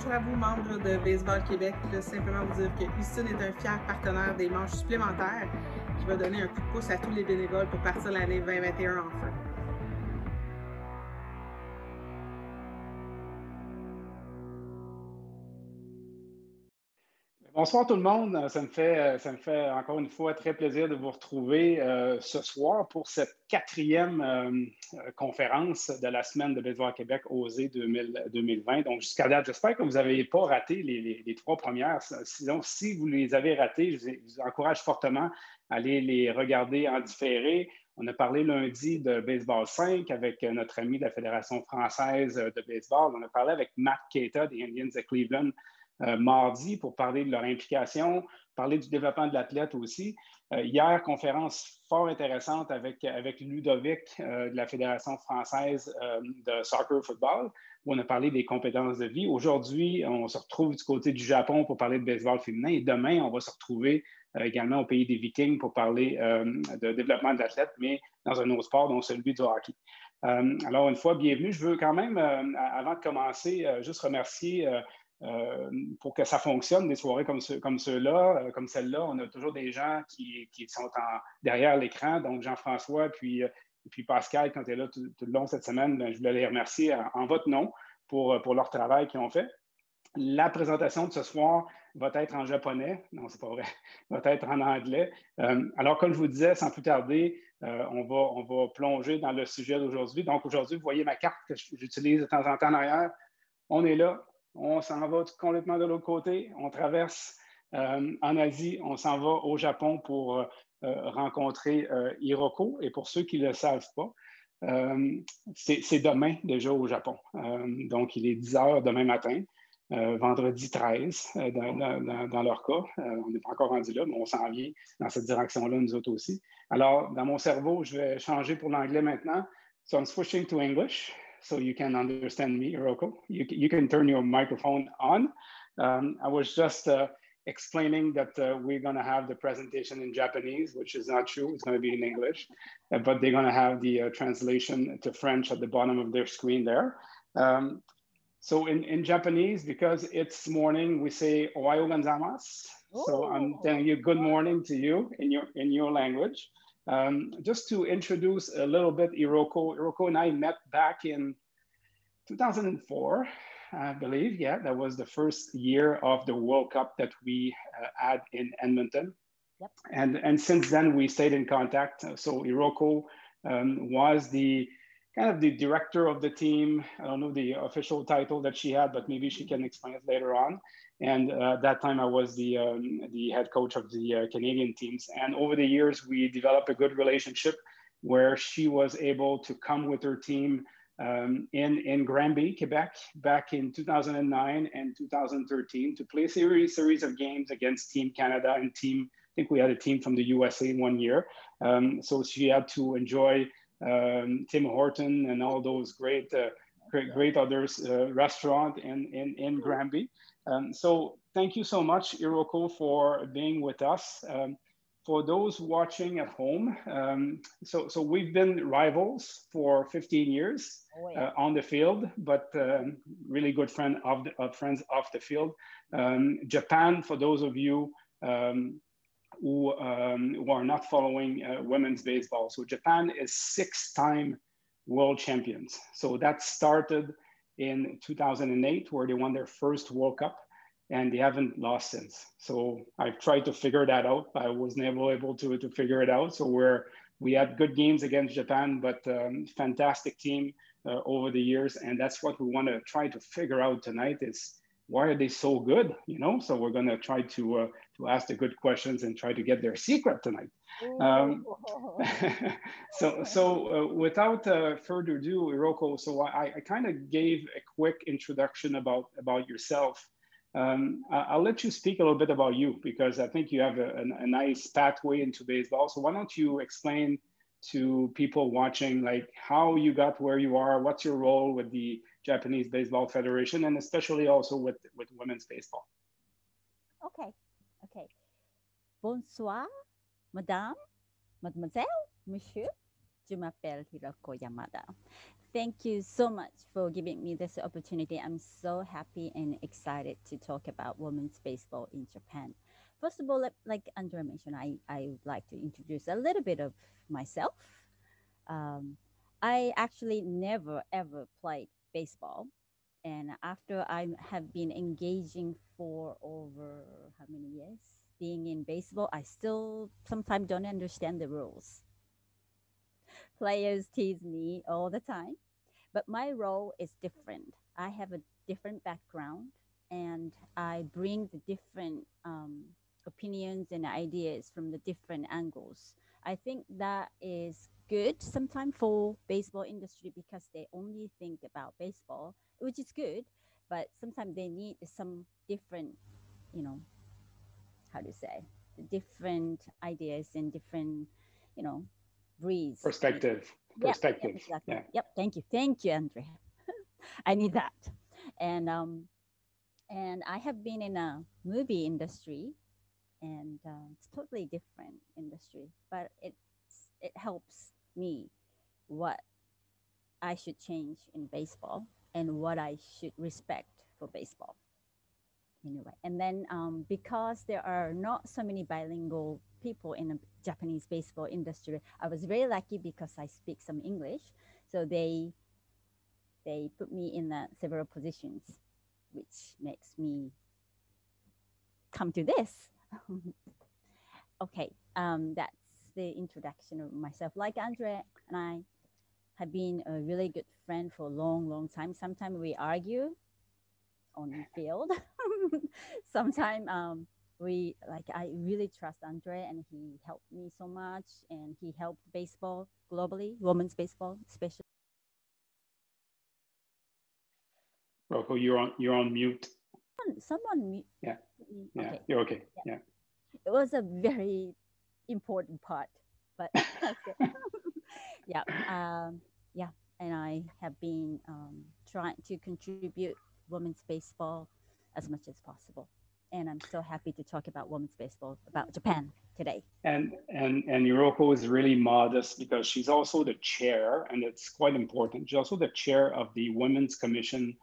bonjour à vous, membres de Baseball Québec. Je simplement vous dire que Houston est un fier partenaire des manches supplémentaires qui va donner un coup de pouce à tous les bénévoles pour partir l'année 2021 en. Bonsoir tout le monde. Ça me, fait, ça me fait encore une fois très plaisir de vous retrouver euh, ce soir pour cette quatrième euh, conférence de la semaine de Baseball Québec OSE 2020. Donc, jusqu'à date, j'espère que vous n'avez pas raté les, trois premières. Sinon, si vous les avez ratées, je vous encourage fortement à aller les regarder en différé. On a parlé lundi de Baseball 5 avec notre ami de la Fédération française de baseball. On a parlé avec Matt Keita des Indians de Cleveland euh, mardi pour parler de leur implication, parler du développement de l'athlète aussi. Euh, hier, conférence fort intéressante avec, avec Ludovic euh, de la Fédération française de soccer football, où on a parlé des compétences de vie. Aujourd'hui, on se retrouve du côté du Japon pour parler de baseball féminin et demain, on va se retrouver également au pays des Vikings pour parler de développement de l'athlète, mais dans un autre sport, dont celui du hockey. alors, une fois, bienvenue. Je veux quand même, avant de commencer, juste remercier euh, pour que ça fonctionne, des soirées comme, ce, comme ceux-là, euh, comme celle-là, on a toujours des gens qui, sont derrière l'écran, donc Jean-François puis, euh, puis Pascal, quand tu es là tout, le long cette semaine, ben, je voulais les remercier en, votre nom pour, pour leur travail qu'ils ont fait. La présentation de ce soir va être en japonais, non, c'est pas vrai, va être en anglais. alors, comme je vous disais, sans plus tarder, on, va, on va plonger dans le sujet d'aujourd'hui. Donc, aujourd'hui, vous voyez ma carte que j'utilise de temps en temps en arrière. On est là, on s'en va complètement de l'autre côté, on traverse euh, en Asie, on s'en va au Japon pour euh, euh, rencontrer Hiroko. Et pour ceux qui ne le savent pas, c'est demain déjà au Japon. donc, il est 10 heures demain matin. vendredi 13, dans, leur cas. on n'est pas encore rendu là, mais on s'en vient dans cette direction-là, nous autres aussi. Alors, dans mon cerveau, je vais changer pour l'anglais maintenant. So I'm switching to English. So you can understand me, Roko. You, you can turn your microphone on. Um, I was just uh, explaining that uh, we're going to have the presentation in Japanese, which is not true. It's going to be in English, uh, but they're going to have the uh, translation to French at the bottom of their screen there. Um, so in, in Japanese, because it's morning, we say Ohayo gozaimasu. So I'm telling you good morning to you in your in your language. Um, just to introduce a little bit Iroko, Iroko and I met back in 2004, I believe. Yeah, that was the first year of the World Cup that we uh, had in Edmonton. Yep. And, and since then, we stayed in contact. So Iroko um, was the kind of the director of the team. I don't know the official title that she had, but maybe she can explain it later on. And uh, at that time, I was the, um, the head coach of the uh, Canadian teams. And over the years, we developed a good relationship where she was able to come with her team um, in, in Granby, Quebec, back in 2009 and 2013 to play a series, series of games against Team Canada and Team, I think we had a team from the USA in one year. Um, so she had to enjoy um, Tim Horton and all those great, uh, great, great others uh, restaurant in, in, in Granby. Um, so thank you so much, Iroko, for being with us. Um, for those watching at home, um, so, so we've been rivals for 15 years oh, yeah. uh, on the field, but um, really good friend of, the, of friends off the field. Um, Japan, for those of you um, who, who are not following uh, women's baseball, so Japan is six-time world champions. So that started in 2008, where they won their first World Cup, and they haven't lost since. So I've tried to figure that out. I was never able, to, to figure it out. So we're, we had good games against Japan, but um, fantastic team uh, over the years. And that's what we want to try to figure out tonight is why are they so good? You know, so we're going to try to, uh, to ask the good questions and try to get their secret tonight. Um, so, so uh, without uh, further ado, Iroko, so I, I kind of gave a quick introduction about, about yourself. Um, I'll let you speak a little bit about you because I think you have a, a, a, nice pathway into baseball. So why don't you explain to people watching like how you got where you are, what's your role with the Japanese Baseball Federation, and especially also with, with women's baseball. Okay, okay. Bonsoir, madame, mademoiselle, monsieur. Je m'appelle Hiroko Yamada. thank you so much for giving me this opportunity. I'm so happy and excited to talk about women's baseball in Japan. First of all, like Andrea mentioned, I, I would like to introduce a little bit of myself. Um, I actually never ever played baseball. And after I have been engaging for over how many years being in baseball, I still sometimes don't understand the rules. Players tease me all the time, but my role is different. I have a different background and I bring the different um, opinions and ideas from the different angles. I think that is good sometimes for baseball industry because they only think about baseball, which is good, but sometimes they need some different, you know, how to say, different ideas and different, you know, breeds. Perspective. Perspective. Yep, exactly. Yeah. Yep. Thank you. Thank you, Andrea. I need that. And um, and I have been in a movie industry, and uh, it's totally different industry, but it it helps me what I should change in baseball and what I should respect for baseball. Anyway, and then um, because there are not so many bilingual people in the Japanese baseball industry, I was very lucky because I speak some English. So they they put me in several positions, which makes me come to this. okay, um, that's the introduction of myself. Like Andre and I have been a really good friend for a long, long time. Sometimes we argue on the field. Sometimes um, we like I really trust Andre and he helped me so much and he helped baseball globally, women's baseball especially. Rocco, you're on you're on mute. Someone, someone mute. Yeah. Yeah. Okay. You're okay. Yeah. yeah. It was a very important part. But yeah, um, yeah, and I have been um, trying to contribute women's baseball as much as possible. And I'm so happy to talk about women's baseball, about Japan today. And and and Yuroko is really modest because she's also the chair, and it's quite important. She's also the chair of the Women's Commission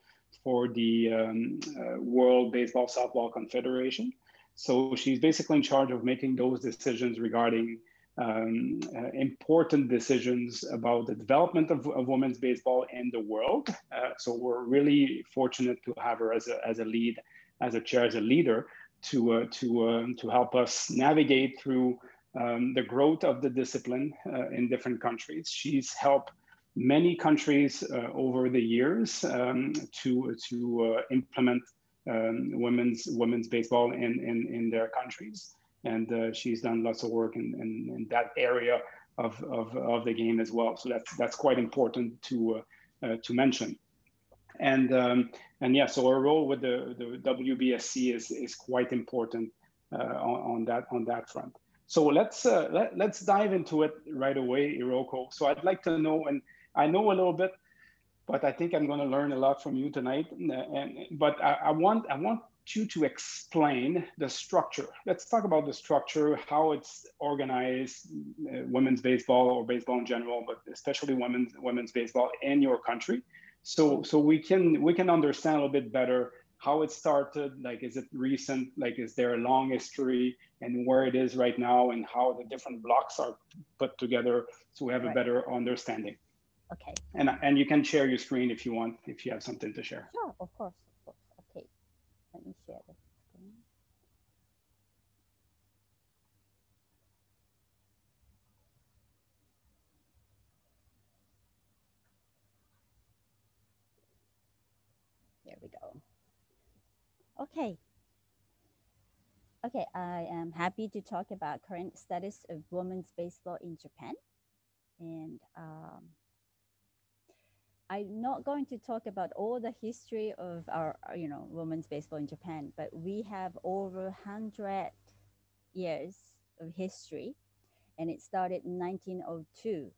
for the um, uh, World Baseball Softball Confederation. So she's basically in charge of making those decisions regarding um, uh, important decisions about the development of, of, women's baseball in the world. Uh, so we're really fortunate to have her as a, as a lead, as a chair, as a leader to, uh, to, um, to help us navigate through um, the growth of the discipline uh, in different countries. She's helped many countries uh, over the years um, to, to uh, implement um, women's women's baseball in, in, in their countries. And uh, she's done lots of work in, in, in, that area of, of, of the game as well. So that's that's quite important to uh, uh, to mention. And um, and yeah, so our role with the, the WBSC is, is quite important uh, on, on that on that front. So let's uh, let, let's dive into it right away, Iroko. So I'd like to know, and I know a little bit but I think I'm going to learn a lot from you tonight. And, and but I, I, want I want you to explain the structure. Let's talk about the structure, how it's organized, uh, women's baseball or baseball in general, but especially women's women's baseball in your country. So so we can we can understand a little bit better how it started. Like, is it recent? Like, is there a long history and where it is right now, and how the different blocks are put together, so we have right. a better understanding. Okay. And and you can share your screen if you want, if you have something to share. Sure, of course, of course. Okay, let me share the screen. There we go. Okay. Okay, I am happy to talk about current status of women's baseball in Japan. And um, I'm not going to talk about all the history of our, you know, women's baseball in Japan, but we have over 100 years of history, and it started in 1902.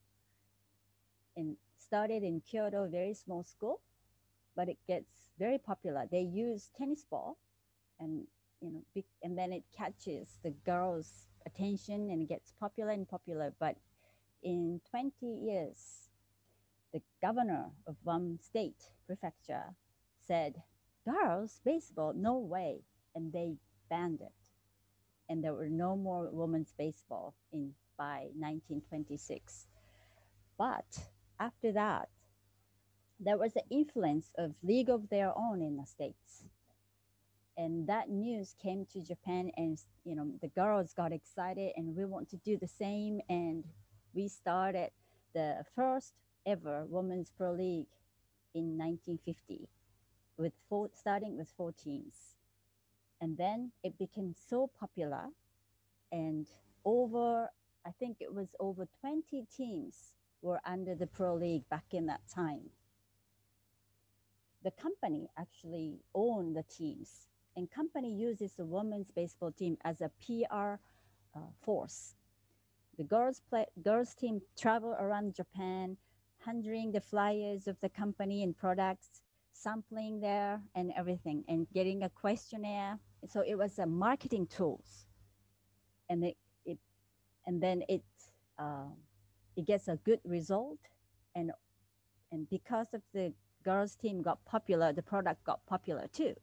And started in Kyoto, very small school, but it gets very popular. They use tennis ball, and you know, and then it catches the girls' attention and gets popular and popular. But in 20 years, the governor of one state prefecture said, girls baseball, no way. And they banned it. And there were no more women's baseball in by 1926. But after that, there was the influence of league of their own in the states and that news came to japan and you know the girls got excited and we want to do the same and we started the first ever women's pro league in 1950 with four, starting with four teams and then it became so popular and over i think it was over 20 teams were under the pro league back in that time the company actually owned the teams and company uses the women's baseball team as a PR uh, force. The girls play, girls team travel around Japan, handling the flyers of the company and products, sampling there and everything, and getting a questionnaire. So it was a marketing tools, and it, it and then it uh, it gets a good result, and and because of the girls team got popular, the product got popular too.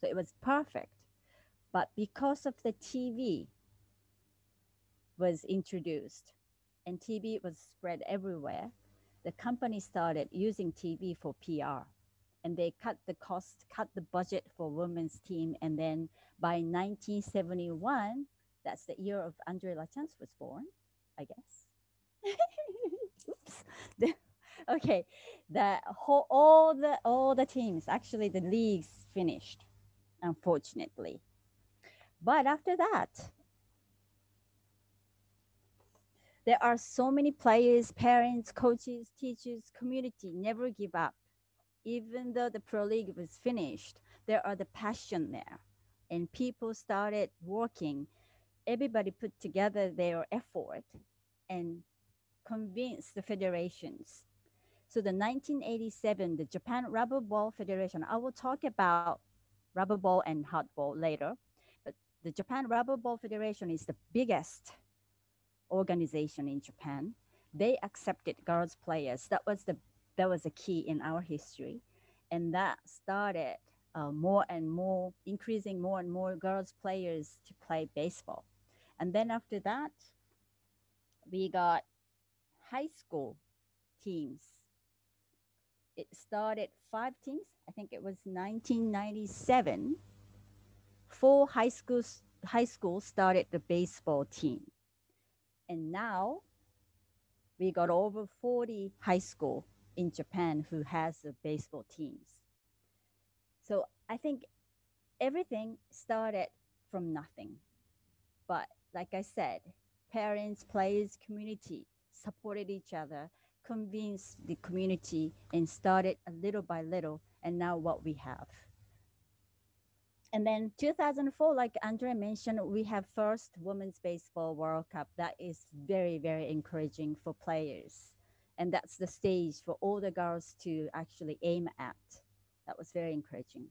So it was perfect. But because of the TV was introduced and TV was spread everywhere, the company started using TV for PR. And they cut the cost, cut the budget for women's team. And then by 1971, that's the year of Andre Lachance was born, I guess. Oops. okay, the whole, all the all the teams, actually the leagues finished unfortunately. But after that, there are so many players, parents, coaches, teachers, community never give up. Even though the Pro League was finished, there are the passion there. And people started working. Everybody put together their effort and convinced the federations. So the 1987, the Japan Rubber Ball Federation, I will talk about rubber ball and hardball later. But the Japan Rubber Ball Federation is the biggest organization in Japan. They accepted girls players. That was the that was a key in our history, and that started uh, more and more increasing more and more girls players to play baseball. And then after that, we got high school teams. It started five teams I think it was 1997, four high schools high school started the baseball team. And now we got over 40 high school in Japan who has the baseball teams. So I think everything started from nothing. But like I said, parents, players, community supported each other, convinced the community, and started a little by little and now what we have. And then 2004, like Andre mentioned, we have first Women's Baseball World Cup. That is very, very encouraging for players. And that's the stage for all the girls to actually aim at. That was very encouraging.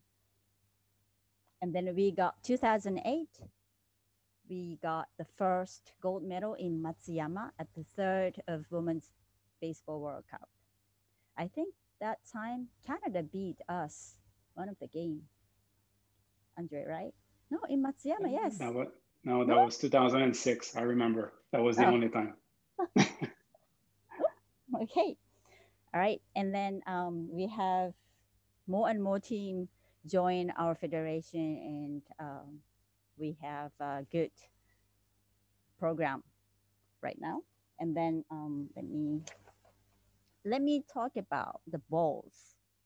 And then we got 2008, we got the first gold medal in Matsuyama at the third of Women's Baseball World Cup. I think that time Canada beat us one of the game. Andre, right? No, in Matsuyama, yes. No, but, no that was 2006. I remember. That was the oh. only time. okay. All right. And then um, we have more and more team join our federation and um, we have a good program right now. And then um, let me let me talk about the balls.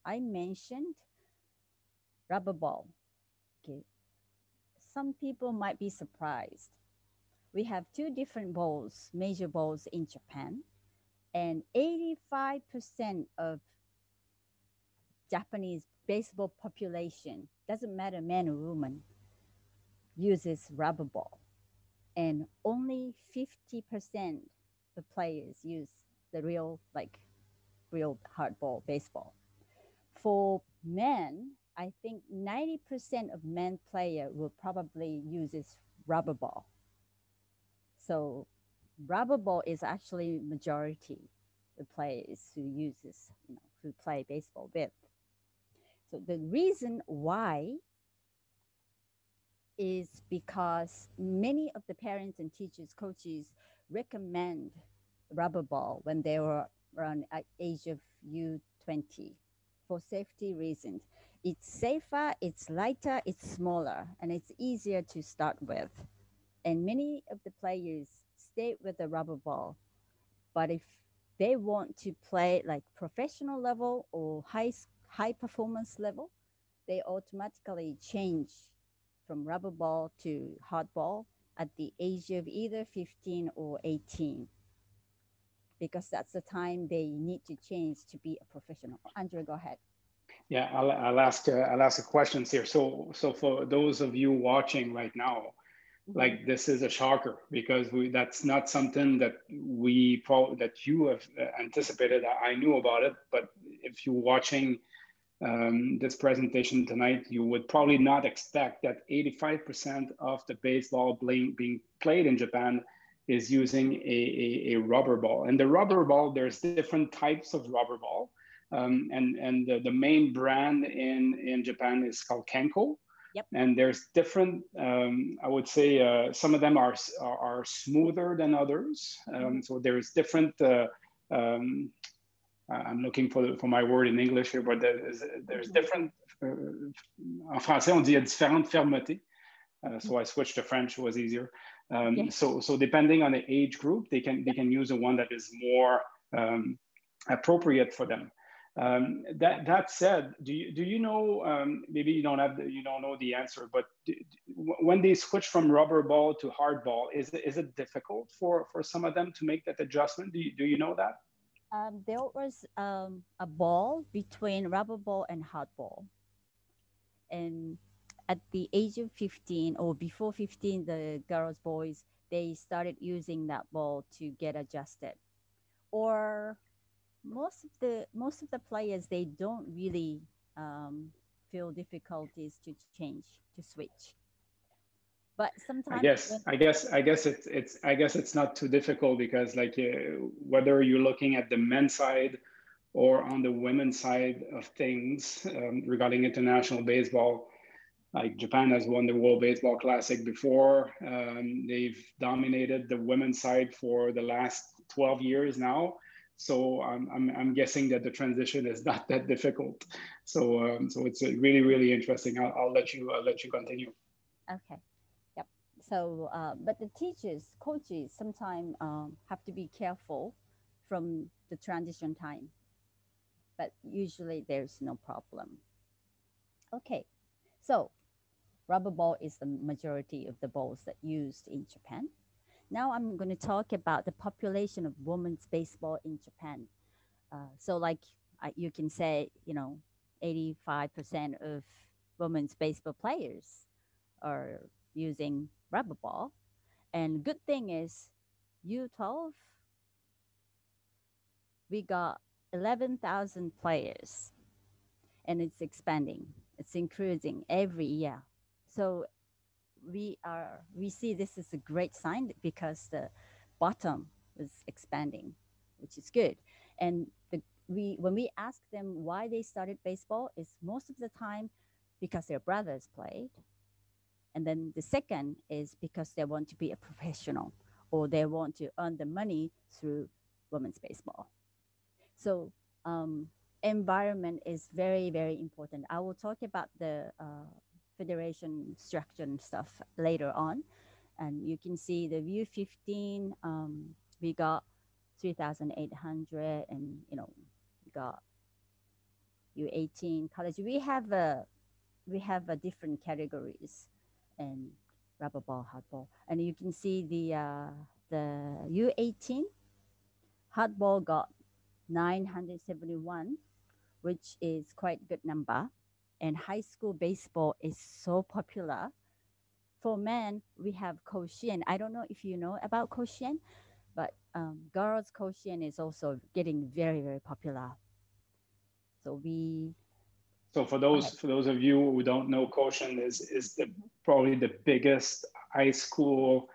I mentioned rubber ball. Okay. Some people might be surprised. We have two different balls, major balls in Japan, and 85% of Japanese baseball population, doesn't matter man or woman, uses rubber ball. And only 50% of players use the real like real hardball baseball. For men, I think 90% of men player will probably use this rubber ball. So rubber ball is actually majority the players who uses, you know, who play baseball with. So the reason why is because many of the parents and teachers, coaches recommend rubber ball when they were around age of U20 for safety reasons. It's safer, it's lighter, it's smaller, and it's easier to start with. And many of the players stay with the rubber ball. But if they want to play like professional level or high high performance level, they automatically change from rubber ball to hard ball at the age of either 15 or 18 because that's the time they need to change to be a professional. Andrea, go ahead. Yeah, I'll, I'll ask uh, I'll ask questions here. So so for those of you watching right now, mm-hmm. like this is a shocker because we that's not something that we pro- that you have uh, anticipated. I knew about it, but if you're watching um, this presentation tonight, you would probably not expect that 85% of the baseball being, being played in Japan is using a, a, a, rubber ball. And the rubber ball, there's different types of rubber ball. Um, and and the, the, main brand in, in Japan is called Kenko. Yep. And there's different, um, I would say uh, some of them are, are, are smoother than others. Um, so there's different uh, um, I'm looking for, for my word in English here, but there's, there's mm-hmm. different, uh, en français, on dit différentes fermetés. Uh, so I switched to French, it was easier. Um, yes. So, so depending on the age group, they can, they can use the one that is more um, appropriate for them. Um, that, that said, do you, do you know, um, maybe you don't have, the, you don't know the answer, but do, when they switch from rubber ball to hard ball, is it, is it difficult for, for some of them to make that adjustment? Do you, do you know that? um, there was um, a ball between rubber ball and hard ball. And at the age of 15 or before 15, the girls, boys, they started using that ball to get adjusted. Or most of the most of the players, they don't really um, feel difficulties to change, to switch. But sometimes i guess i guess i guess it's it's i guess it's not too difficult because like uh, whether you're looking at the men's side or on the women's side of things um, regarding international baseball like japan has won the world baseball classic before um, they've dominated the women's side for the last 12 years now so I'm, I'm, I'm guessing that the transition is not that difficult so um, so it's really really interesting I'll, I'll let you I'll let you continue okay Yep. so, uh, but the teachers, coaches, sometimes um, have to be careful from the transition time. But usually there's no problem. Okay, so rubber ball is the majority of the balls that used in Japan. Now I'm going to talk about the population of women's baseball in Japan. Uh, so like uh, you can say, you know, 85% of women's baseball players are using rubber ball. And good thing is U12, we got 11,000 players and it's expanding. It's increasing every year. So we are, we see this as a great sign because the bottom is expanding, which is good. And the, we, when we ask them why they started baseball, is most of the time because their brothers played and then the second is because they want to be a professional or they want to earn the money through women's baseball. So um, environment is very, very important. I will talk about the uh, federation structure and stuff later on. And you can see the U15, um, we got 3,800 and, you know, we got U18 college. We have a, we have a different categories and rubber ball, hard ball. And you can see the uh, the U18 hard ball got 971, which is quite good number. And high school baseball is so popular. For men, we have Koshien. I don't know if you know about Koshien, but um, girls Koshien is also getting very, very popular. So we so for those for those of you who don't know, Koshien is is the probably the biggest high school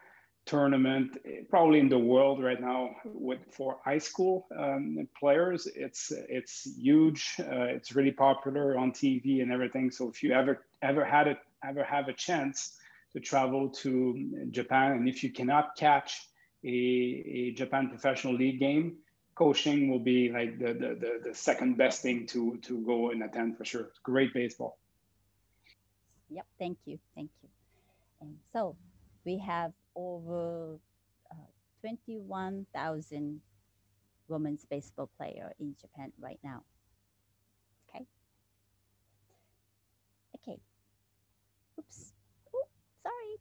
tournament probably in the world right now with for high school um, players. It's it's huge. Uh, it's really popular on tv and everything. So if you ever ever had it ever have a chance to travel to japan and if you cannot catch a, a japan professional league game Koshien will be like the, the, the, the second best thing to to go and attend for sure. Great baseball. Yep. Thank you. Thank you. And so we have over uh, 21,000 women's baseball player in Japan right now. Okay. Okay. Oops. Ooh, sorry.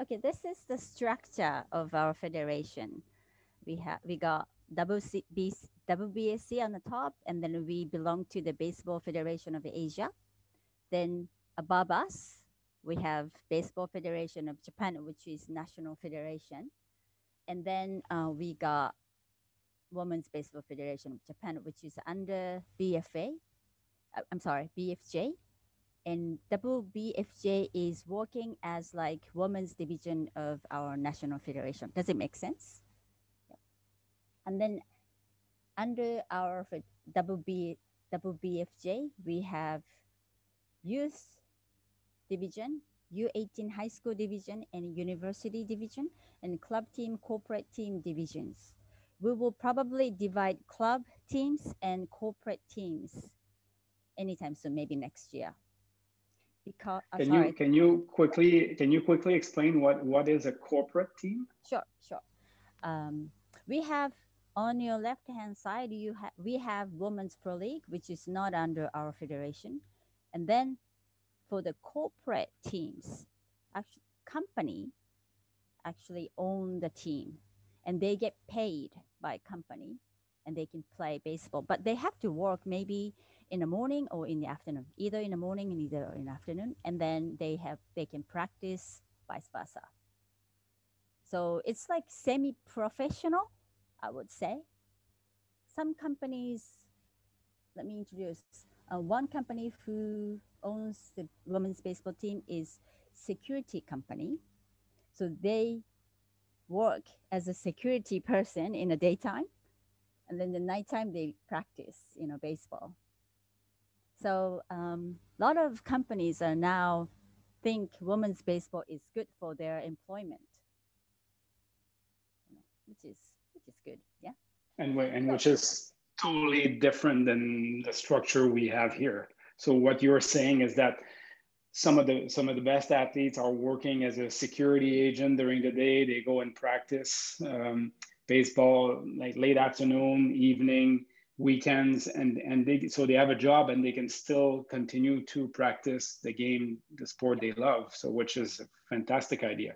Okay, this is the structure of our federation. We have we got WCB, WBSC on the top, and then we belong to the Baseball Federation of Asia. Then above us, we have Baseball Federation of Japan, which is National Federation. And then uh, we got Women's Baseball Federation of Japan, which is under BFA. Uh, I'm sorry, BFJ. And WBFJ is working as like women's division of our national federation. Does it make sense? And then under our WB, WBFJ, we have youth division, U18 high school division, and university division, and club team, corporate team divisions. We will probably divide club teams and corporate teams anytime soon, maybe next year. Because uh, can sorry. you can you quickly can you quickly explain what what is a corporate team? Sure, sure. Um, we have on your left hand side you have we have women's pro league which is not under our federation and then for the corporate teams, actually, company actually own the team and they get paid by company and they can play baseball. But they have to work maybe in the morning or in the afternoon either in the morning and either in the afternoon and then they have they can practice vice versa. So it's like semi-professional i would say. Some companies let me introduce uh, one company who owns the women's baseball team is security company. So they work as a security person in the daytime, and then the nighttime they practice, you know, baseball. So a um, lot of companies are now think women's baseball is good for their employment, you know, which is which is good, yeah. And and which is totally different than the structure we have here. So what you're saying is that some of the some of the best athletes are working as a security agent during the day. They go and practice um, baseball like late afternoon, evening, weekends, and and they so they have a job and they can still continue to practice the game, the sport they love. So which is a fantastic idea.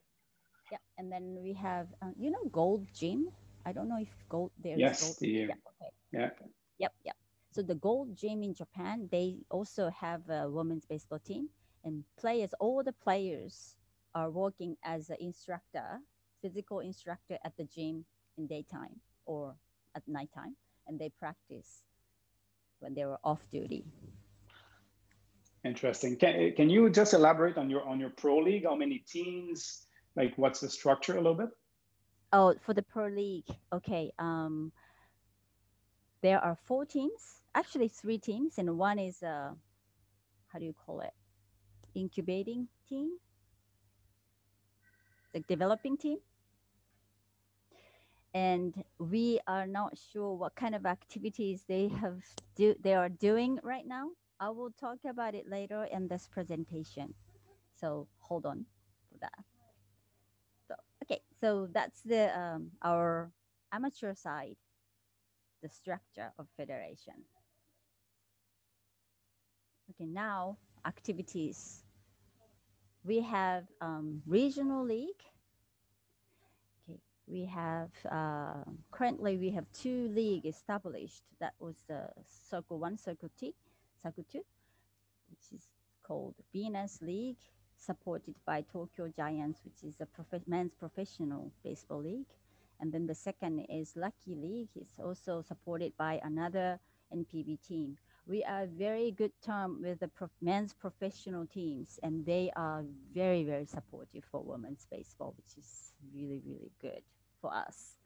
Yeah, and then we have uh, you know Gold Gym. I don't know if Gold there. Yes, Gold. the, yeah. Okay. yeah. Yep, yep. So the Gold Gym in Japan, they also have a women's baseball team, and players, all the players are working as an instructor, physical instructor at the gym in daytime or at nighttime, and they practice when they were off duty. Interesting. Can, can you just elaborate on your on your pro league? How many teams? Like, what's the structure a little bit? Oh, for the pro league, okay. Um, there are four teams actually three teams, and one is uh, how do you call it? Incubating team, the developing team. And we are not sure what kind of activities they have do they are doing right now. I will talk about it later in this presentation. So hold on for that. So okay, so that's the um, our amateur side, the structure of federation. Okay, now activities. We have um, regional league. Okay, we have uh, currently we have two league established. That was the Circle One, Circle T, Circle Two, which is called Venus League, supported by Tokyo Giants, which is a prof- men's professional baseball league. And then the second is Lucky League. It's also supported by another NPB team we are very good term with the prof- men's professional teams, and they are very very supportive for women's baseball, which is really really good for us.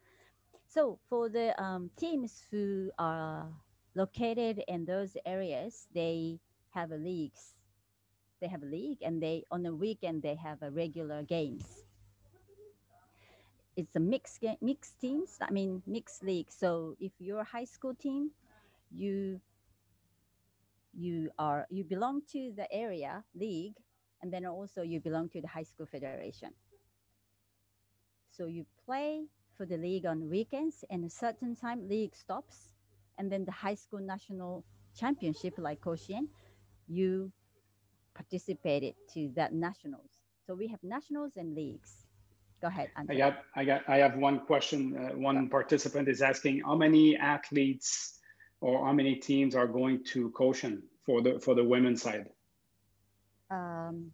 So for the um, teams who are located in those areas, they have a leagues. They have a league, and they on the weekend they have a regular games. It's a mixed game, mixed teams. I mean mixed league. So if you're a high school team, you you are you belong to the area league, and then also you belong to the high school federation. So you play for the league on weekends, and a certain time league stops, and then the high school national championship like Koshien, you participated to that nationals. So we have nationals and leagues. Go ahead. I got, I got, I have one question. Uh, one participant is asking how many athletes or how many teams are going to Koshien for the for the women's side? Um,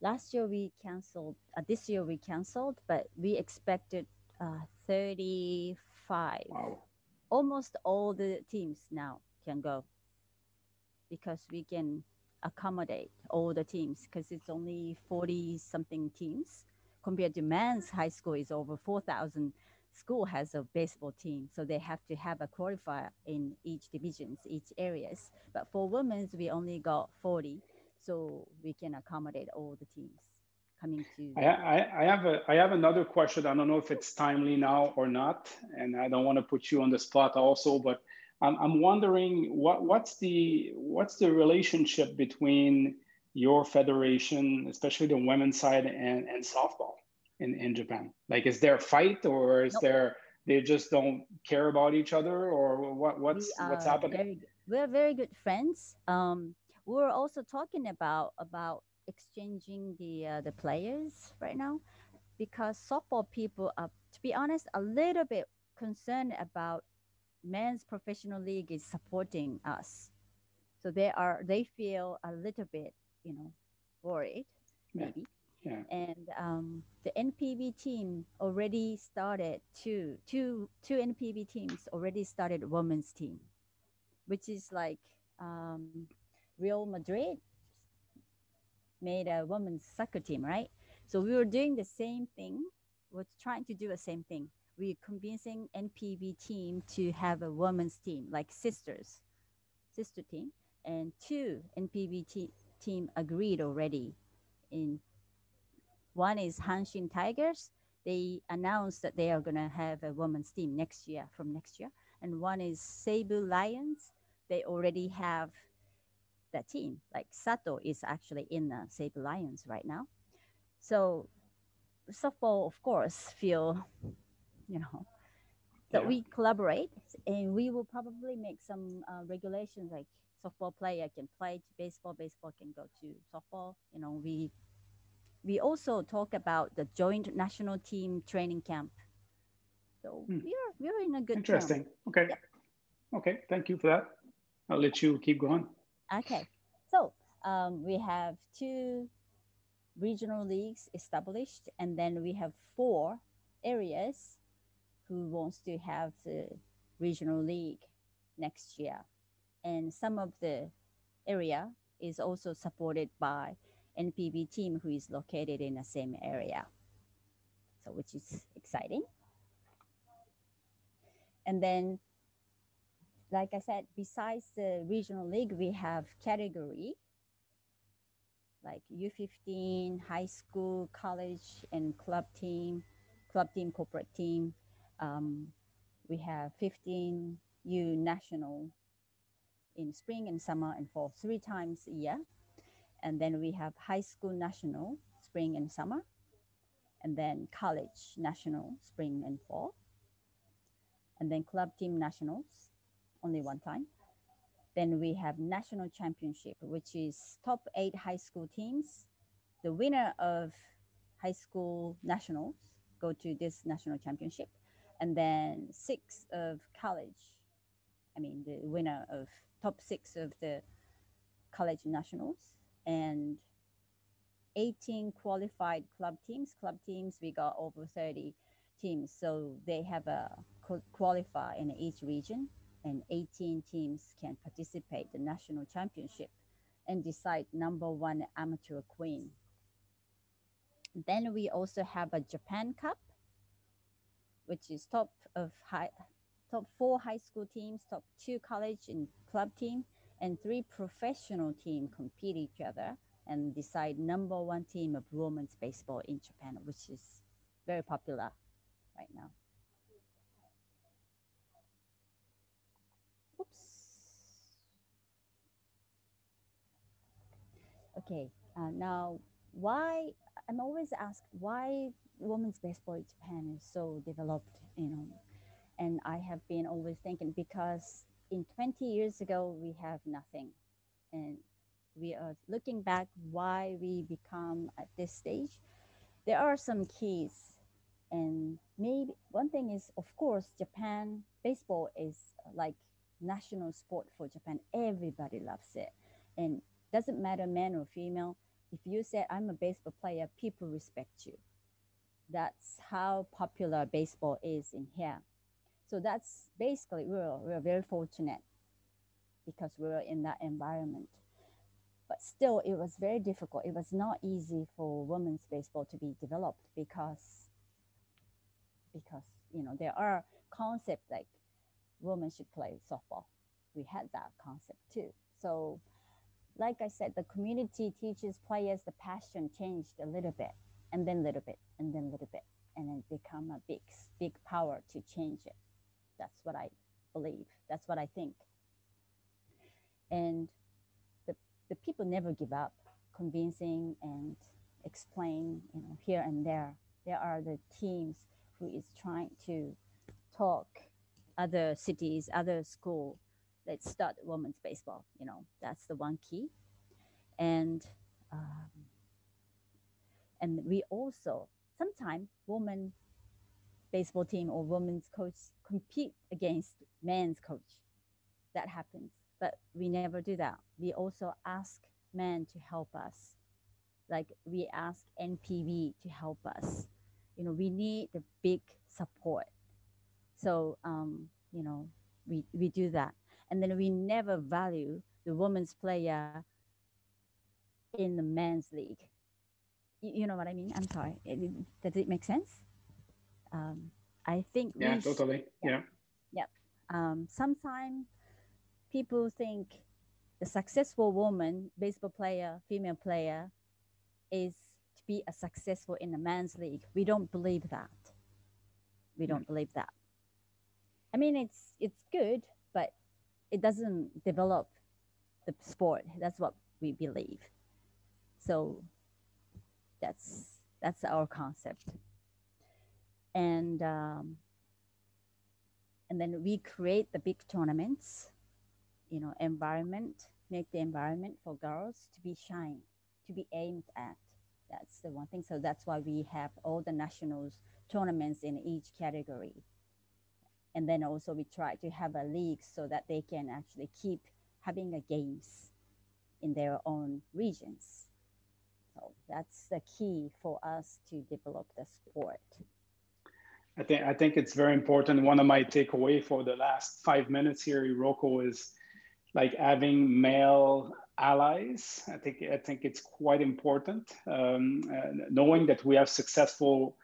last year we canceled. Uh, this year we canceled, but we expected uh, 35. Wow. Almost all the teams now can go because we can accommodate all the teams because it's only 40 something teams compared to men's high school is over 4,000 school has a baseball team so they have to have a qualifier in each divisions each areas but for women's we only got 40 so we can accommodate all the teams coming to I, I, I have a I have another question. I don't know if it's timely now or not, and I don't want to put you on the spot also, but I'm, I'm wondering what what's the what's the relationship between your federation, especially the women's side, and, and softball in, in Japan? Like, is there a fight, or is Nope. there they just don't care about each other, or what what's what's happening? Very, we're very good friends. Um, we're also talking about about exchanging the uh, the players right now because softball people are, to be honest, a little bit concerned about men's professional league is supporting us. So they are they feel a little bit, you know, worried maybe. Yeah. And um, the NPB team already started two two two NPB teams already started a women's team, which is like um, Real Madrid made a women's soccer team, right? So we were doing the same thing. We're trying to do the same thing. We're convincing NPB team to have a women's team, like sisters, sister team, and two NPB te- team agreed already. In one is Hanshin Tigers. They announced that they are gonna have a women's team next year, from next year, and one is Seibu Lions. They already have that team. Like Sato is actually in the Seibu Lions right now. So softball, of course, feel, you know, that Yeah. we collaborate and we will probably make some uh, regulations like softball player can play to baseball, baseball can go to softball. You know, we we also talk about the joint national team training camp. So Hmm. we are we are in a good term. Interesting. Okay. Okay. Thank you for that. I'll let you keep going. Okay, so um, we have two regional leagues established, and then we have four areas who wants to have the regional league next year, and some of the area is also supported by NPB team who is located in the same area, so which is exciting. And then like I said, besides the regional league, we have category like U15, high school, college, and club team, club team, corporate team. Um, we have 15 U national in spring and summer and fall three times a year. And then we have high school national, spring and summer. And then college national, spring and fall. And then club team nationals, only one time. Then we have national championship, which is top eight high school teams. The winner of high school nationals go to this national championship, and then six of college. I mean, the winner of top six of the college nationals and 18 qualified club teams. Club teams, we got over 30 teams, so they have a qualifier in each region and 18 teams can participate the national championship and decide number one amateur queen. Then we also have a Japan Cup, which is top of high, top four high school teams, top two college and club team, and three professional team compete each other and decide number one team of women's baseball in Japan, which is very popular right now. Oops. Okay, uh, now why, I'm always asked why women's baseball in Japan is so developed, you know, and I have been always thinking because in 20 years ago, we have nothing. And we are looking back why we become at this stage. There are some keys. And maybe one thing is, of course, Japan baseball is uh, like national sport for Japan. Everybody loves it. And doesn't matter man or female. If you say I'm a baseball player, people respect you. That's how popular baseball is in here. So that's basically we're we're very fortunate because we're in that environment. But still, it was very difficult. It was not easy for women's baseball to be developed because because you know there are concepts like women should play softball. We had that concept too. So, like I said, the community teaches players the passion changed a little bit, and then little bit, and then little bit, and then become a big big power to change it. That's what I believe. That's what I think. And the, the people never give up convincing and explain, you know, here and there. There are the teams who is trying to talk other cities, other school. Let's start women's baseball. You know, that's the one key. And um, and we also sometimes women baseball team or women's coach compete against men's coach. That happens, but we never do that. We also ask men to help us. Like we ask NPB to help us. You know, we need the big support. So, um, you know, we, we do that. And then we never value the women's player in the men's league. You, you know what I mean? I'm sorry. It, does it make sense? Um, I think yeah, totally. Yeah. Yeah. Um, sometimes people think the successful woman, baseball player, female player, is to be a successful in the men's league. We don't believe that. We don't mm. believe that. I mean, it's it's good, but it doesn't develop the sport. That's what we believe. So that's that's our concept and um, and then we create the big tournaments you know environment make the environment for girls to be shine to be aimed at. That's the one thing. So that's why we have all the nationals tournaments in each category. And then also we try to have a league so that they can actually keep having a games in their own regions. So that's the key for us to develop the sport I think I think it's very important. One of my takeaway for the last five minutes here, Iroko, is like having male allies. I think I think it's quite important. Um, knowing that we have successful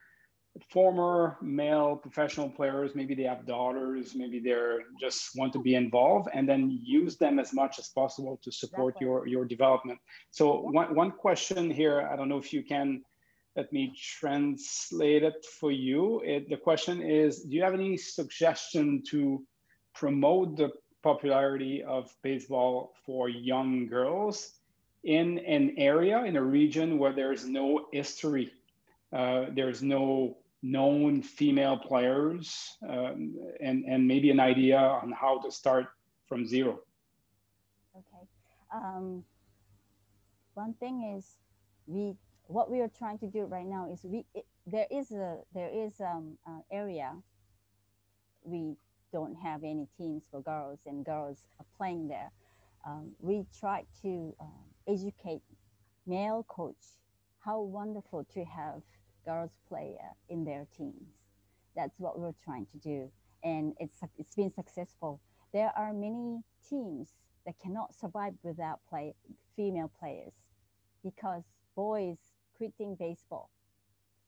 former male professional players, maybe they have daughters, maybe they're just want to be involved, and then use them as much as possible to support exactly. your your development. So one one question here, I don't know if you can let me translate it for you. It, the question is, do you have any suggestion to promote the popularity of baseball for young girls in an area, in a region where there's no history, uh, there's no known female players, um, and, and maybe an idea on how to start from zero? Okay. Um, one thing is we what we are trying to do right now is we it, there is a there is um uh, area we don't have any teams for girls and girls are playing there. Um, we try to um, educate male coach how wonderful to have girls play uh, in their teams. That's what we're trying to do. And it's it's been successful. There are many teams that cannot survive without play female players because boys quitting baseball.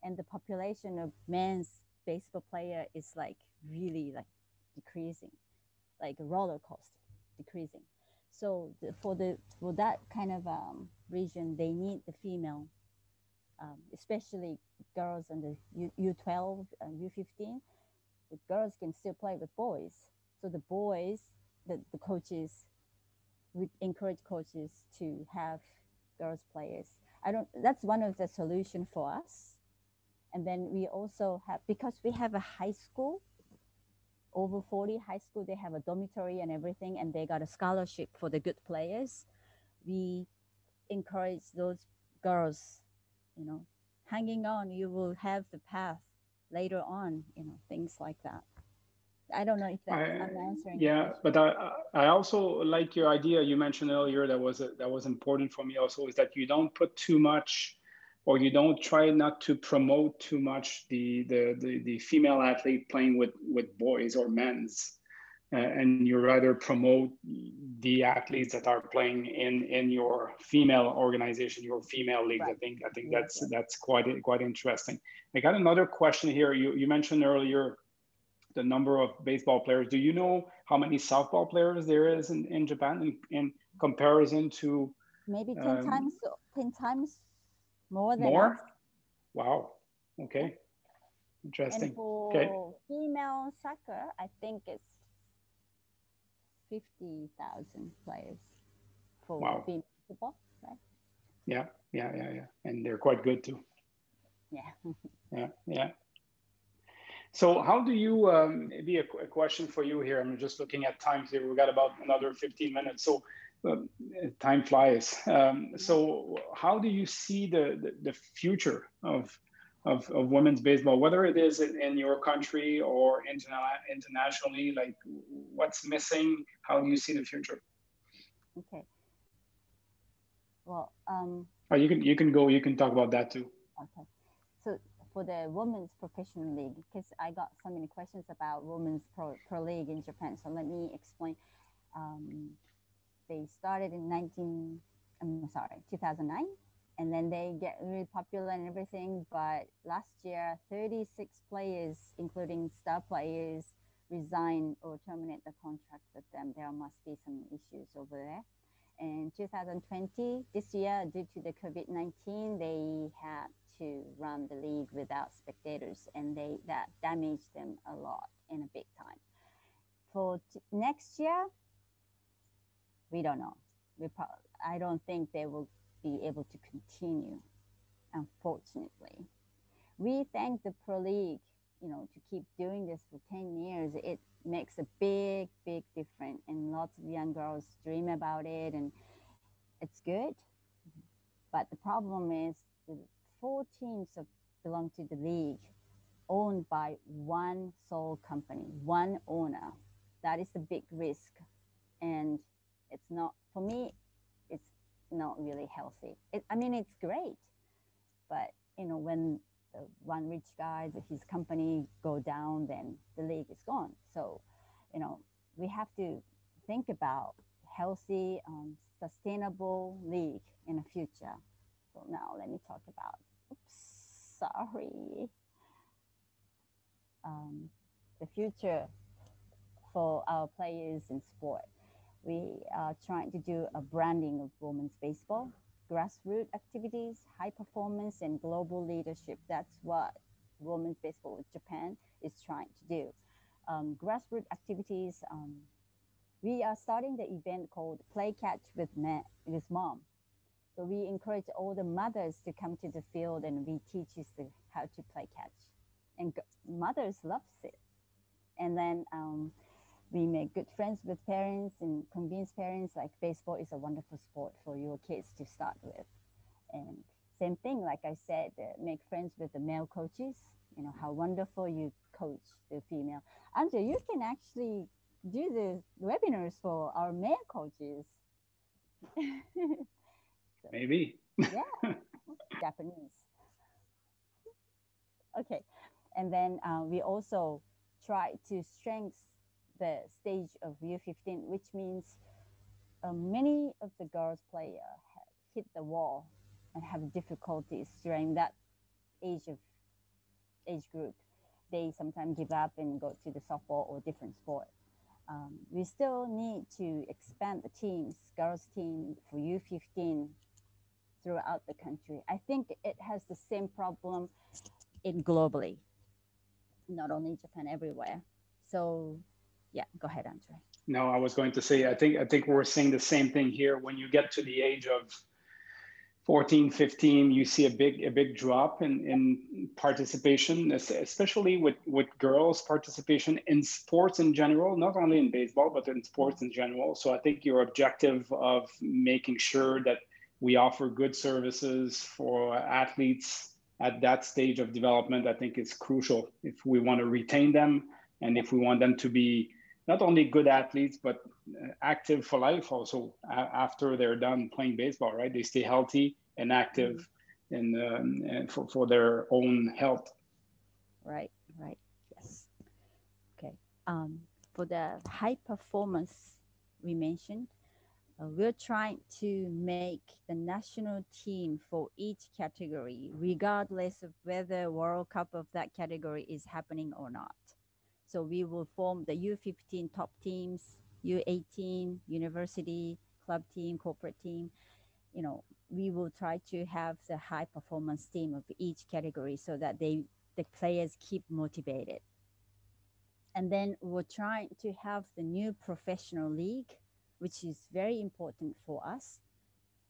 And the population of men's baseball player is like really like decreasing like a roller coaster decreasing. So the, for the for that kind of um, region they need the female um, especially girls the U, u12 and u15 the girls can still play with boys. So the boys the, the coaches we encourage coaches to have girls players i don't that's one of the solution for us. And then we also have because we have a high school over 40 high school they have a dormitory and everything and they got a scholarship for the good players we encourage those girls you know hanging on you will have the path later on you know things like that i don't know if that, I, am answering yeah but i i also like your idea you mentioned earlier that was a, that was important for me also is that you don't put too much or you don't try not to promote too much the the the, the female athlete playing with with boys or men's. Uh, and you rather promote the athletes that are playing in in your female organization your female league right. i think i think that's that's quite quite interesting. I got another question here. You you mentioned earlier the number of baseball players do you know how many softball players there is in, in japan in, in comparison to maybe 10 um, times 10 times more than more? Us. Wow. Okay. Interesting. And for okay. female soccer, I think it's 50,000 players for wow. female football, right? Yeah, yeah, yeah, yeah. And they're quite good too. Yeah. yeah, yeah. So how do you, um, maybe a, a, question for you here, I'm just looking at times here, we got about another 15 minutes. So um, time flies. Um, so, how do you see the, the, the future of, of, of, women's baseball, whether it is in, in your country or interna- internationally? Like, what's missing? How do you see the future? Okay. Well, um, oh, you can you can go. You can talk about that too. Okay. For the women's professional league, because I got so many questions about women's pro, pro league in Japan, so let me explain. Um, they started in 19 i'm sorry 2009 and then they get really popular and everything but last year 36 players including star players resign or terminate the contract with them. There must be some issues over there in 2020 this year due to the covid-19 they had to run the league without spectators and they that damaged them a lot in a big time for next year we don't know. We I don't think they will be able to continue, unfortunately. We thank the Pro League, you know, to keep doing this for 10 years. It makes a big, big difference. And lots of young girls dream about it and it's good. But the problem is the four teams of, belong to the league owned by one sole company, one owner. That is the big risk. And it's not for me it's not really healthy it, i mean it's great but you know when one rich guy his company go down then the league is gone. So you know we have to think about healthy um, sustainable league in the future. So now let me talk about oops sorry. Um, the future for our players in sport. We are trying to do a branding of women's baseball, grassroots activities, high performance, and global leadership. That's what women's baseball Japan is trying to do. Um, grassroots activities. Um, we are starting the event called Play Catch with Ma- with Mom. So we encourage all the mothers to come to the field and we teach you how to play catch, and mothers loves it. And then um, we make good friends with parents and convince parents like baseball is a wonderful sport for your kids to start with. And same thing, like I said, uh, make friends with the male coaches. You know how wonderful you coach the female. Andrew, you can actually do the webinars for our male coaches. so, Maybe. yeah, Japanese. Okay, and then uh, we also try to strengthen the stage of U15, which means uh, many of the girls player hit the wall and have difficulties during that age of age group. They sometimes give up and go to the softball or different sport. Um, we still need to expand the teams, girls team for U15 throughout the country. I think it has the same problem in globally, not only Japan, everywhere. So yeah, go ahead, Andre. No, I was going to say, I think I think we're seeing the same thing here. When you get to the age of 14, 15, you see a big a big drop in, in participation, especially with, with girls' participation in sports in general, not only in baseball, but in sports in general. So I think your objective of making sure that we offer good services for athletes at that stage of development, I think is crucial if we want to retain them and if we want them to be not only good athletes but uh, active for life also after they're done playing baseball right? They stay healthy and active mm-hmm. and, um, and for, for their own health. Right right. Yes. Okay. Um, for the high performance we mentioned uh, we're trying to make the national team for each category regardless of whether world cup of that category is happening or not so we will form the U15 top teams, U18, university, club team, corporate team. You know, we will try to have the high performance team of each category so that they the players keep motivated. And then we're trying to have the new professional league, which is very important for us.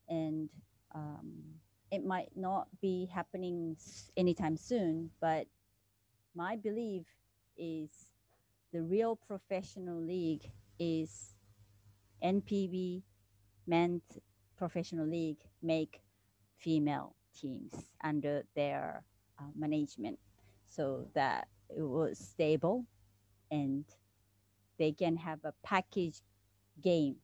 And um, it might not be happening anytime soon, but my belief is the real professional league is NPB men's professional league make female teams under their uh, management so that it was stable and they can have a package game.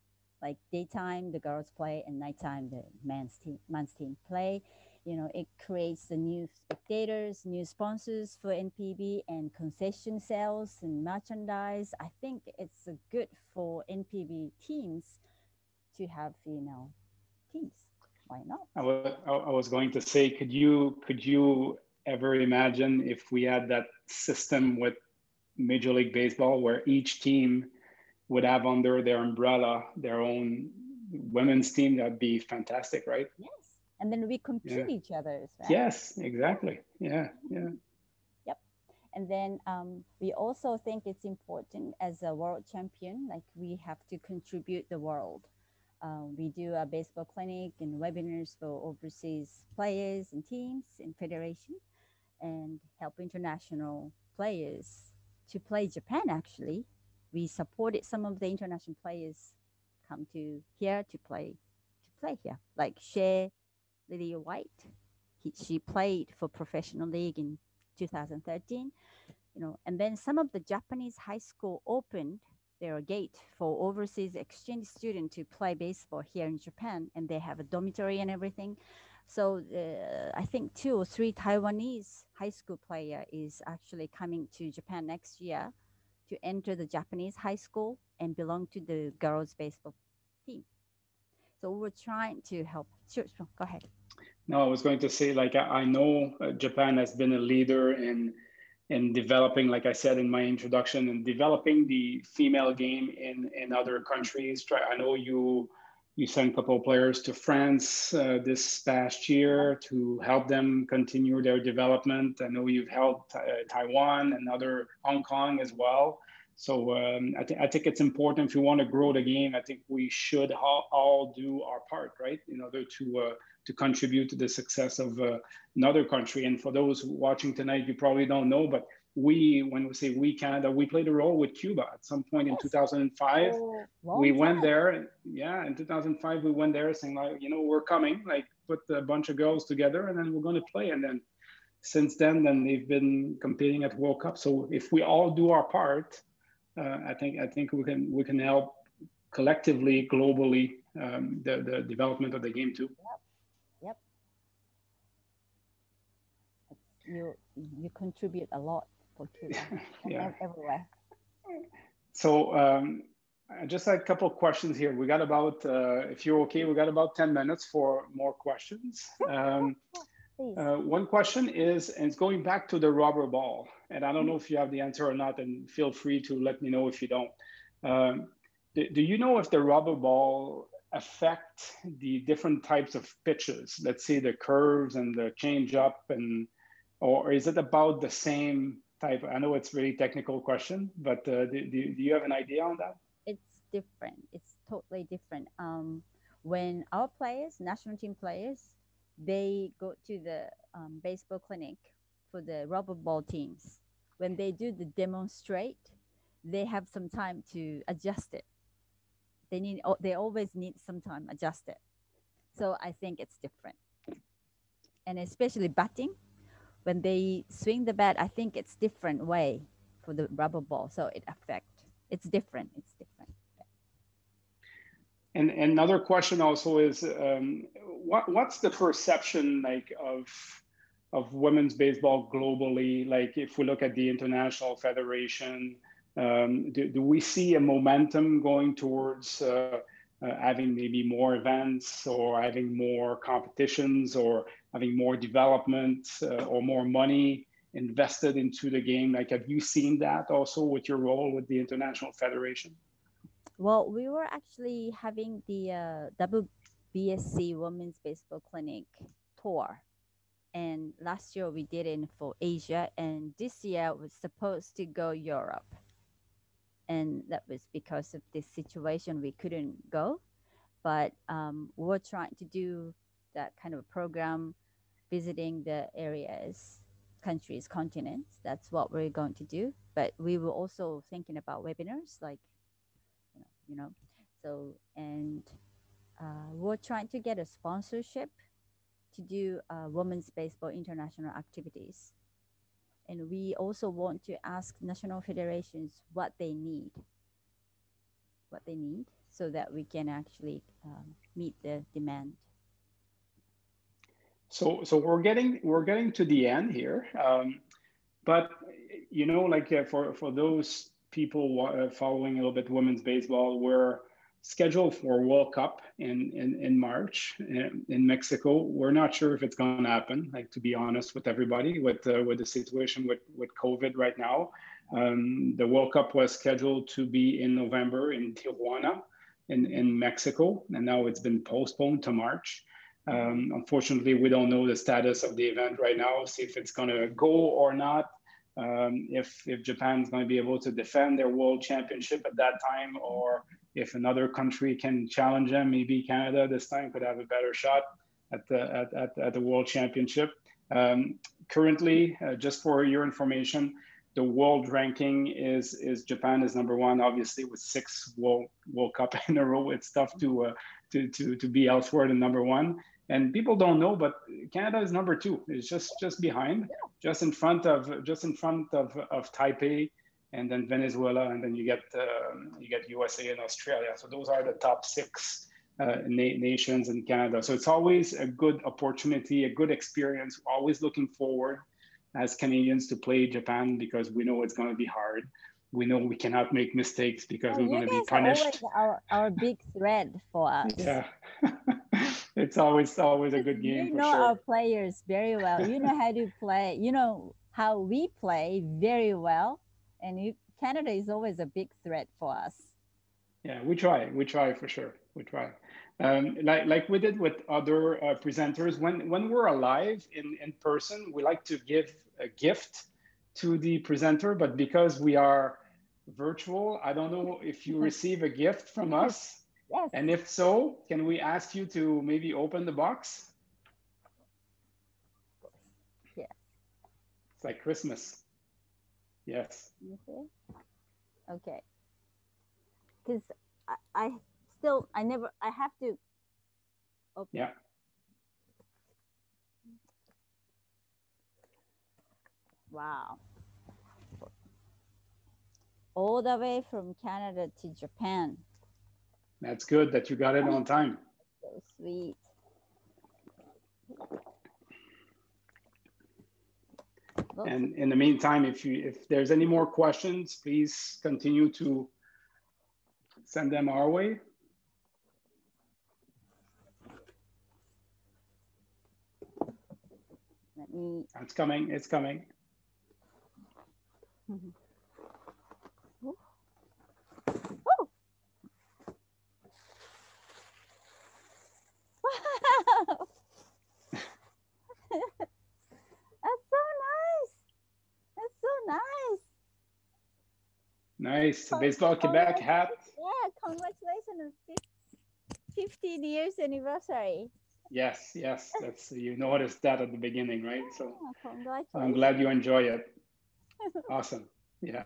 Like daytime the girls play and nighttime the men's team men's team play you know, it creates the new spectators, new sponsors for NPB and concession sales and merchandise. I think it's good for NPB teams to have female teams. Why not? I was, I was going to say, could you could you ever imagine if we had that system with Major League Baseball where each team would have under their umbrella their own women's team? That'd be fantastic, right? Yes and then we compete yeah. each other. Right? Yes, exactly. Yeah, yeah. Yep. And then um, we also think it's important as a world champion, like we have to contribute the world. Uh, we do a baseball clinic and webinars for overseas players and teams and federation and help international players to play Japan actually. We supported some of the international players come to here to play to play here, like share Lydia White. He, she played for professional league in 2013, you know, and then some of the Japanese high school opened their gate for overseas exchange student to play baseball here in Japan, and they have a dormitory and everything. So uh, I think two or three Taiwanese high school player is actually coming to Japan next year to enter the Japanese high school and belong to the girls baseball team. So we're trying to help. Sure, sure. go ahead. No, I was going to say, like, I, know uh, Japan has been a leader in in developing, like I said in my introduction, in developing the female game in in other countries. I know you you sent a couple of players to France uh, this past year to help them continue their development. I know you've helped uh, Taiwan and other Hong Kong as well. So um, I, th- I think it's important if you want to grow the game. I think we should all, all do our part, right, in order to uh, to contribute to the success of uh, another country. And for those watching tonight, you probably don't know, but we, when we say we Canada, we played a role with Cuba at some point in 2005. Oh, we went there, yeah, in 2005 we went there saying like, you know, we're coming, like put a bunch of girls together, and then we're going to play. And then since then, then they've been competing at World Cup. So if we all do our part, uh, I think I think we can we can help collectively, globally, um, the the development of the game too. You you contribute a lot for Cuba yeah. everywhere. so um, I just had a couple of questions here. We got about, uh, if you're okay, we got about 10 minutes for more questions. Um, uh, one question is, and it's going back to the rubber ball, and I don't know if you have the answer or not, and feel free to let me know if you don't. Um, do, do, you know if the rubber ball affect the different types of pitches? Let's say the curves and the change up, and or is it about the same type? I know it's really technical question, but uh, do, do, do you have an idea on that? It's different. It's totally different. Um, when our players, national team players, they go to the um, baseball clinic for the rubber ball teams. When they do the demonstrate, they have some time to adjust it. They need, they always need some time adjust it. So I think it's different. And especially batting, when they swing the bat, I think it's different way for the rubber ball. So it affect, it's different, it's different. And, another question also is, um, what, what's the perception like of of women's baseball globally? Like if we look at the international federation, um, do, do, we see a momentum going towards uh, uh, having maybe more events or having more competitions or having more development uh, or more money invested into the game? Like, have you seen that also with your role with the International Federation? Well, we were actually having the uh, WBSC Women's Baseball Clinic tour and last year we did it for Asia, and this year was supposed to go Europe, and that was because of this situation we couldn't go, but um, we're trying to do that kind of a program, visiting the areas, countries, continents. That's what we're going to do. But we were also thinking about webinars, like you know, you know, so and uh, we're trying to get a sponsorship to do uh, women's baseball international activities. And we also want to ask national federations what they need, what they need, so that we can actually um, meet the demand. So, so we're getting we're getting to the end here, um, but you know, like uh, for for those people uh, following a little bit women's baseball, we're scheduled for World Cup in, in, in March in, in Mexico. We're not sure if it's going to happen, like to be honest with everybody, with, uh, with the situation with, with COVID right now. Um, the World Cup was scheduled to be in November in Tijuana in, in Mexico, and now it's been postponed to March. Um, unfortunately, we don't know the status of the event right now, see if it's going to go or not. Um, if if Japan's going to be able to defend their world championship at that time, or if another country can challenge them, maybe Canada this time could have a better shot at the at, at, at the World Championship. Um, currently, uh, just for your information, the world ranking is is Japan is number one. Obviously, with six World World Cup in a row, it's tough to uh, to to to be elsewhere than number one. And people don't know, but Canada is number two. It's just just behind, just in front of just in front of of Taipei and then Venezuela, and then you get um, you get USA and Australia. So those are the top six uh, na- nations in Canada. So it's always a good opportunity, a good experience. Always looking forward as Canadians to play Japan because we know it's going to be hard. We know we cannot make mistakes because we're going to be punished. Our, our big threat for us. Yeah. it's always always a good game. You know sure. our players very well. You know how to play. You know how we play very well and you, Canada is always a big threat for us. Yeah, we try. We try for sure. We try. Um, like like we did with other uh, presenters. When when we're alive in in person, we like to give a gift to the presenter. But because we are virtual, I don't know if you receive a gift from us. Yes. And if so, can we ask you to maybe open the box? Yeah. It's like Christmas. Yes. Mm-hmm. Okay. Okay. Because I, I still I never I have to. Okay. Yeah. Wow. All the way from Canada to Japan. That's good that you got it on time. So sweet. And in the meantime, if you if there's any more questions, please continue to send them our way. Let me. It's coming. It's coming. Mhm. Oh. Oh. Wow. That's so nice. That's so nice. Nice. Baseball Quebec hat. Yeah, congratulations on 15 years anniversary. Yes, yes. That's you noticed that at the beginning, right? So Yeah. I'm glad you enjoy it. Awesome. Yeah.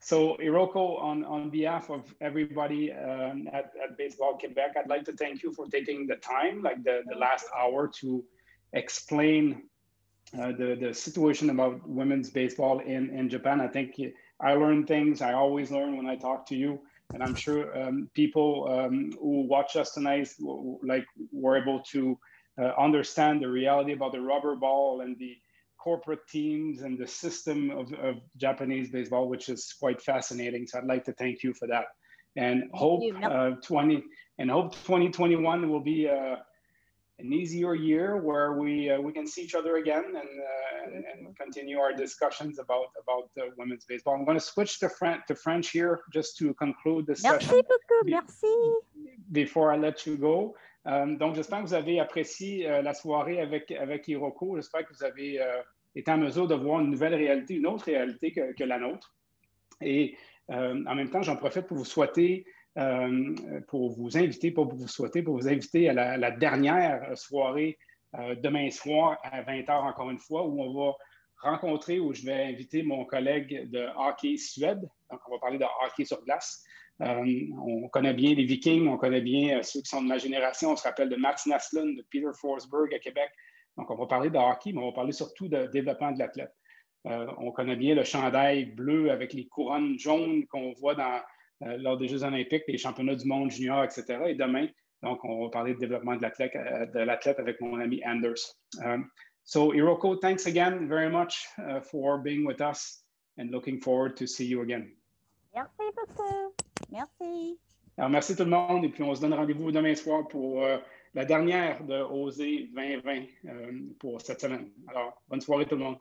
So Iroko, on, on behalf of everybody um, at, at Baseball Quebec, I'd like to thank you for taking the time, like the, the last hour, to explain uh, the, the situation about women's baseball in, in Japan. I think I learned things. I always learn when I talk to you. And I'm sure um, people um, who watch us tonight, like, were able to uh, understand the reality about the rubber ball and the corporate teams and the system of, of Japanese baseball, which is quite fascinating. So I'd like to thank you for that, and hope you. Uh, 20 and hope 2021 will be uh, an easier year where we uh, we can see each other again and uh, and continue our discussions about about uh, women's baseball. I'm going to switch to French to French here just to conclude the Merci session beaucoup, Be- merci. before I let you go. Euh, donc, j'espère que vous avez apprécié euh, la soirée avec, avec Hiroko. J'espère que vous avez euh, été en mesure de voir une nouvelle réalité, une autre réalité que, la nôtre. Et en même temps, j'en profite pour vous souhaiter, pour vous inviter, pour vous souhaiter, pour vous inviter à la, la dernière soirée demain soir à 20h, encore une fois, où on va rencontrer, où je vais inviter mon collègue de hockey Suède. Donc, on va parler de hockey sur glace. Euh, on connaît bien les Vikings, on connaît bien euh, ceux qui sont de ma génération. On se rappelle de Max Naslund, de Peter Forsberg à Québec. Donc, on va parler de hockey, mais on va parler surtout de développement de l'athlète. Euh, on connaît bien le chandail bleu avec les couronnes jaunes qu'on voit lors des Jeux olympiques, les championnats du monde junior, etc. Et demain, donc, on va parler de développement de l'athlète, avec mon ami Anders. So, Iroko, thanks again very much for being with us and looking forward to see you again. Merci beaucoup. Merci. Alors, merci tout le monde et puis on se donne rendez-vous demain soir pour euh, la dernière de Oser 2020 euh, pour cette semaine. Alors, bonne soirée tout le monde.